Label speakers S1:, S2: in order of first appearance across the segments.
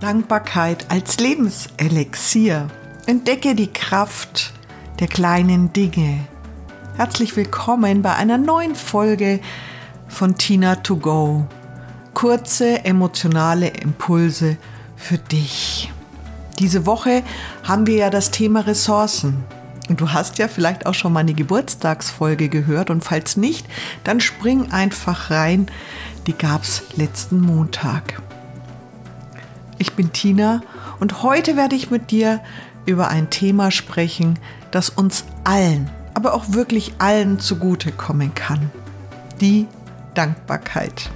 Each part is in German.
S1: Dankbarkeit als Lebenselixier. Entdecke die Kraft der kleinen Dinge. Herzlich willkommen bei einer neuen Folge von Tina to Go. Kurze emotionale Impulse für dich. Diese Woche haben wir ja das Thema Ressourcen. Und du hast ja vielleicht auch schon meine Geburtstagsfolge gehört und falls nicht, dann spring einfach rein. Die gab's letzten Montag. Ich bin Tina und heute werde ich mit dir über ein Thema sprechen, das uns allen, aber auch wirklich allen zugutekommen kann. Die Dankbarkeit.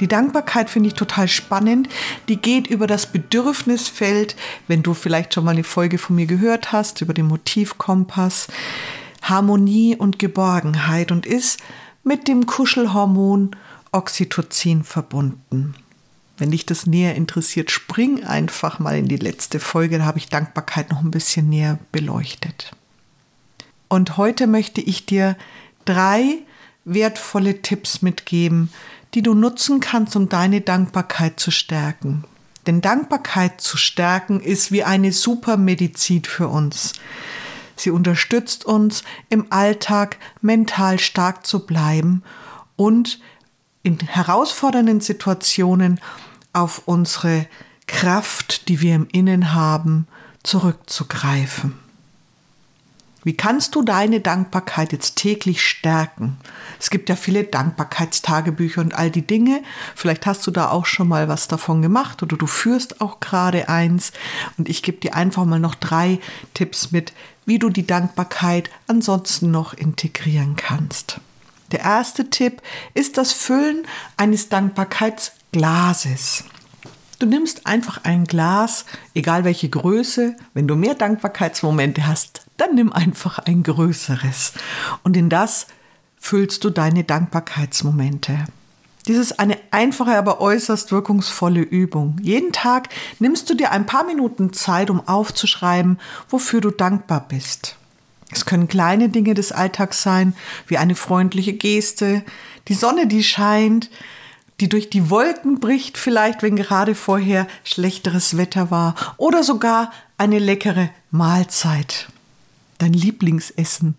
S1: Die Dankbarkeit finde ich total spannend. Die geht über das Bedürfnisfeld, wenn du vielleicht schon mal eine Folge von mir gehört hast, über den Motivkompass, Harmonie und Geborgenheit und ist mit dem Kuschelhormon Oxytocin verbunden. Wenn dich das näher interessiert, spring einfach mal in die letzte Folge, da habe ich Dankbarkeit noch ein bisschen näher beleuchtet. Und heute möchte ich dir drei wertvolle Tipps mitgeben, die du nutzen kannst, um deine Dankbarkeit zu stärken. Denn Dankbarkeit zu stärken ist wie eine Supermedizin für uns. Sie unterstützt uns im Alltag mental stark zu bleiben und in herausfordernden Situationen auf unsere Kraft, die wir im Innen haben, zurückzugreifen. Wie kannst du deine Dankbarkeit jetzt täglich stärken? Es gibt ja viele Dankbarkeitstagebücher und all die Dinge. Vielleicht hast du da auch schon mal was davon gemacht oder du führst auch gerade eins. Und ich gebe dir einfach mal noch drei Tipps mit, wie du die Dankbarkeit ansonsten noch integrieren kannst. Der erste Tipp ist das Füllen eines Dankbarkeitsglases. Du nimmst einfach ein Glas, egal welche Größe. Wenn du mehr Dankbarkeitsmomente hast, dann nimm einfach ein größeres. Und in das füllst du deine Dankbarkeitsmomente. Dies ist eine einfache, aber äußerst wirkungsvolle Übung. Jeden Tag nimmst du dir ein paar Minuten Zeit, um aufzuschreiben, wofür du dankbar bist. Es können kleine Dinge des Alltags sein, wie eine freundliche Geste, die Sonne, die scheint, die durch die Wolken bricht, vielleicht wenn gerade vorher schlechteres Wetter war, oder sogar eine leckere Mahlzeit, dein Lieblingsessen.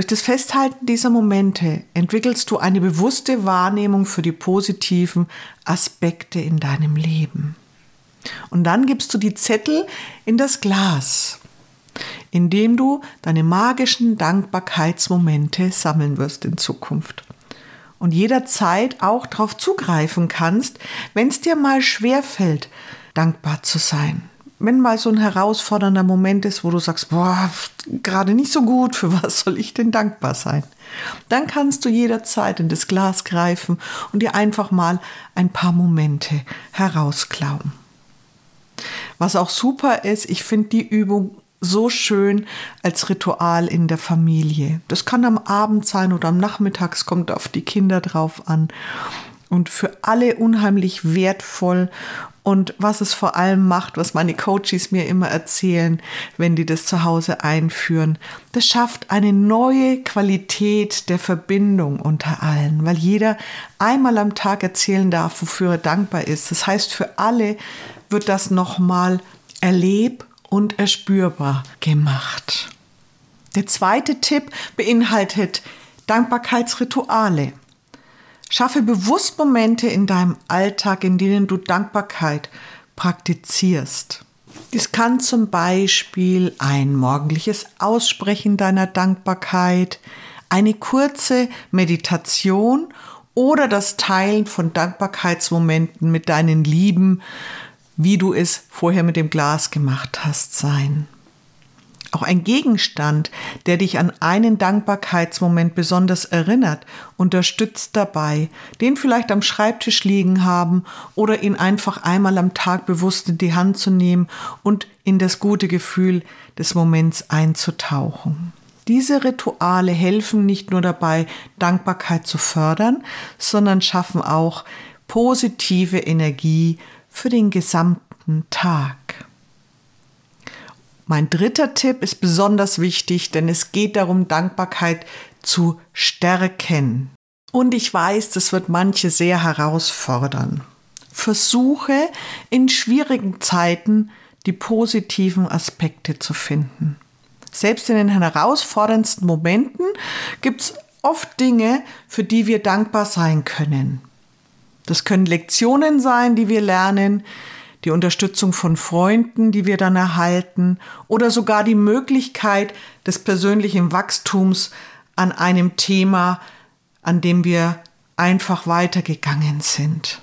S1: Durch das Festhalten dieser Momente entwickelst du eine bewusste Wahrnehmung für die positiven Aspekte in deinem Leben. Und dann gibst du die Zettel in das Glas, indem du deine magischen Dankbarkeitsmomente sammeln wirst in Zukunft und jederzeit auch darauf zugreifen kannst, wenn es dir mal schwer fällt, dankbar zu sein. Wenn mal so ein herausfordernder Moment ist, wo du sagst, boah, gerade nicht so gut, für was soll ich denn dankbar sein? Dann kannst du jederzeit in das Glas greifen und dir einfach mal ein paar Momente herausklauen. Was auch super ist, ich finde die Übung so schön als Ritual in der Familie. Das kann am Abend sein oder am Nachmittag, es kommt auf die Kinder drauf an. Und für alle unheimlich wertvoll. Und was es vor allem macht, was meine Coaches mir immer erzählen, wenn die das zu Hause einführen, das schafft eine neue Qualität der Verbindung unter allen, weil jeder einmal am Tag erzählen darf, wofür er dankbar ist. Das heißt, für alle wird das nochmal erlebt und erspürbar gemacht. Der zweite Tipp beinhaltet Dankbarkeitsrituale. Schaffe bewusst Momente in deinem Alltag, in denen du Dankbarkeit praktizierst. Dies kann zum Beispiel ein morgendliches Aussprechen deiner Dankbarkeit, eine kurze Meditation oder das Teilen von Dankbarkeitsmomenten mit deinen Lieben wie du es vorher mit dem Glas gemacht hast, sein. Auch ein Gegenstand, der dich an einen Dankbarkeitsmoment besonders erinnert, unterstützt dabei, den vielleicht am Schreibtisch liegen haben oder ihn einfach einmal am Tag bewusst in die Hand zu nehmen und in das gute Gefühl des Moments einzutauchen. Diese Rituale helfen nicht nur dabei, Dankbarkeit zu fördern, sondern schaffen auch positive Energie für den gesamten Tag. Mein dritter Tipp ist besonders wichtig, denn es geht darum, Dankbarkeit zu stärken. Und ich weiß, das wird manche sehr herausfordern. Versuche in schwierigen Zeiten die positiven Aspekte zu finden. Selbst in den herausforderndsten Momenten gibt es oft Dinge, für die wir dankbar sein können. Das können Lektionen sein, die wir lernen, die Unterstützung von Freunden, die wir dann erhalten, oder sogar die Möglichkeit des persönlichen Wachstums an einem Thema, an dem wir einfach weitergegangen sind.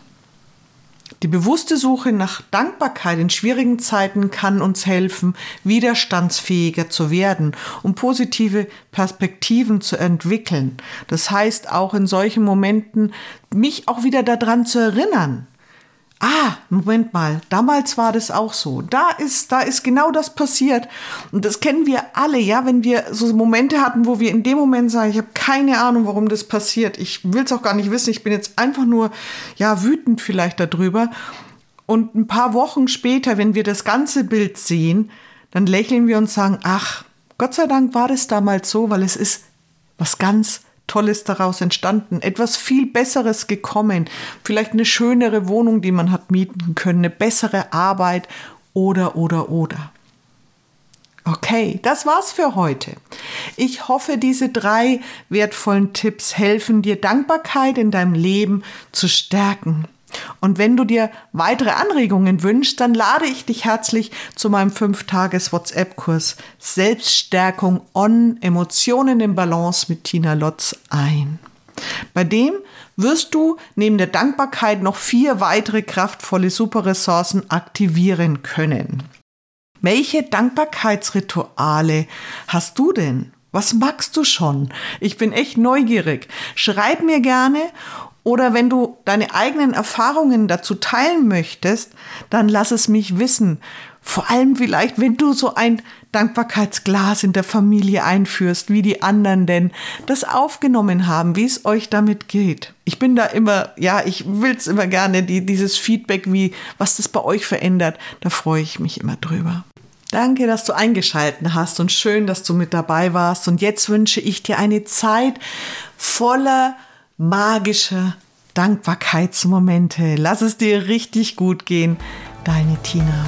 S1: Die bewusste Suche nach Dankbarkeit in schwierigen Zeiten kann uns helfen, widerstandsfähiger zu werden und positive Perspektiven zu entwickeln. Das heißt auch in solchen Momenten mich auch wieder daran zu erinnern, Ah, Moment mal, damals war das auch so. Da ist, da ist genau das passiert. Und das kennen wir alle, ja, wenn wir so Momente hatten, wo wir in dem Moment sagen, ich habe keine Ahnung, warum das passiert. Ich will es auch gar nicht wissen. Ich bin jetzt einfach nur, ja, wütend vielleicht darüber. Und ein paar Wochen später, wenn wir das ganze Bild sehen, dann lächeln wir und sagen, ach, Gott sei Dank war das damals so, weil es ist was ganz Tolles daraus entstanden, etwas viel Besseres gekommen, vielleicht eine schönere Wohnung, die man hat mieten können, eine bessere Arbeit oder, oder, oder. Okay, das war's für heute. Ich hoffe, diese drei wertvollen Tipps helfen dir, Dankbarkeit in deinem Leben zu stärken. Und wenn du dir weitere Anregungen wünschst, dann lade ich dich herzlich zu meinem 5-Tages-WhatsApp-Kurs Selbststärkung on Emotionen in Balance mit Tina Lotz ein. Bei dem wirst du neben der Dankbarkeit noch vier weitere kraftvolle Superressourcen aktivieren können. Welche Dankbarkeitsrituale hast du denn? Was magst du schon? Ich bin echt neugierig. Schreib mir gerne oder wenn du deine eigenen Erfahrungen dazu teilen möchtest, dann lass es mich wissen. Vor allem vielleicht, wenn du so ein Dankbarkeitsglas in der Familie einführst, wie die anderen denn das aufgenommen haben, wie es euch damit geht. Ich bin da immer, ja, ich will es immer gerne, die, dieses Feedback, wie, was das bei euch verändert, da freue ich mich immer drüber. Danke, dass du eingeschalten hast und schön, dass du mit dabei warst. Und jetzt wünsche ich dir eine Zeit voller magische Dankbarkeitsmomente. Lass es dir richtig gut gehen. Deine Tina.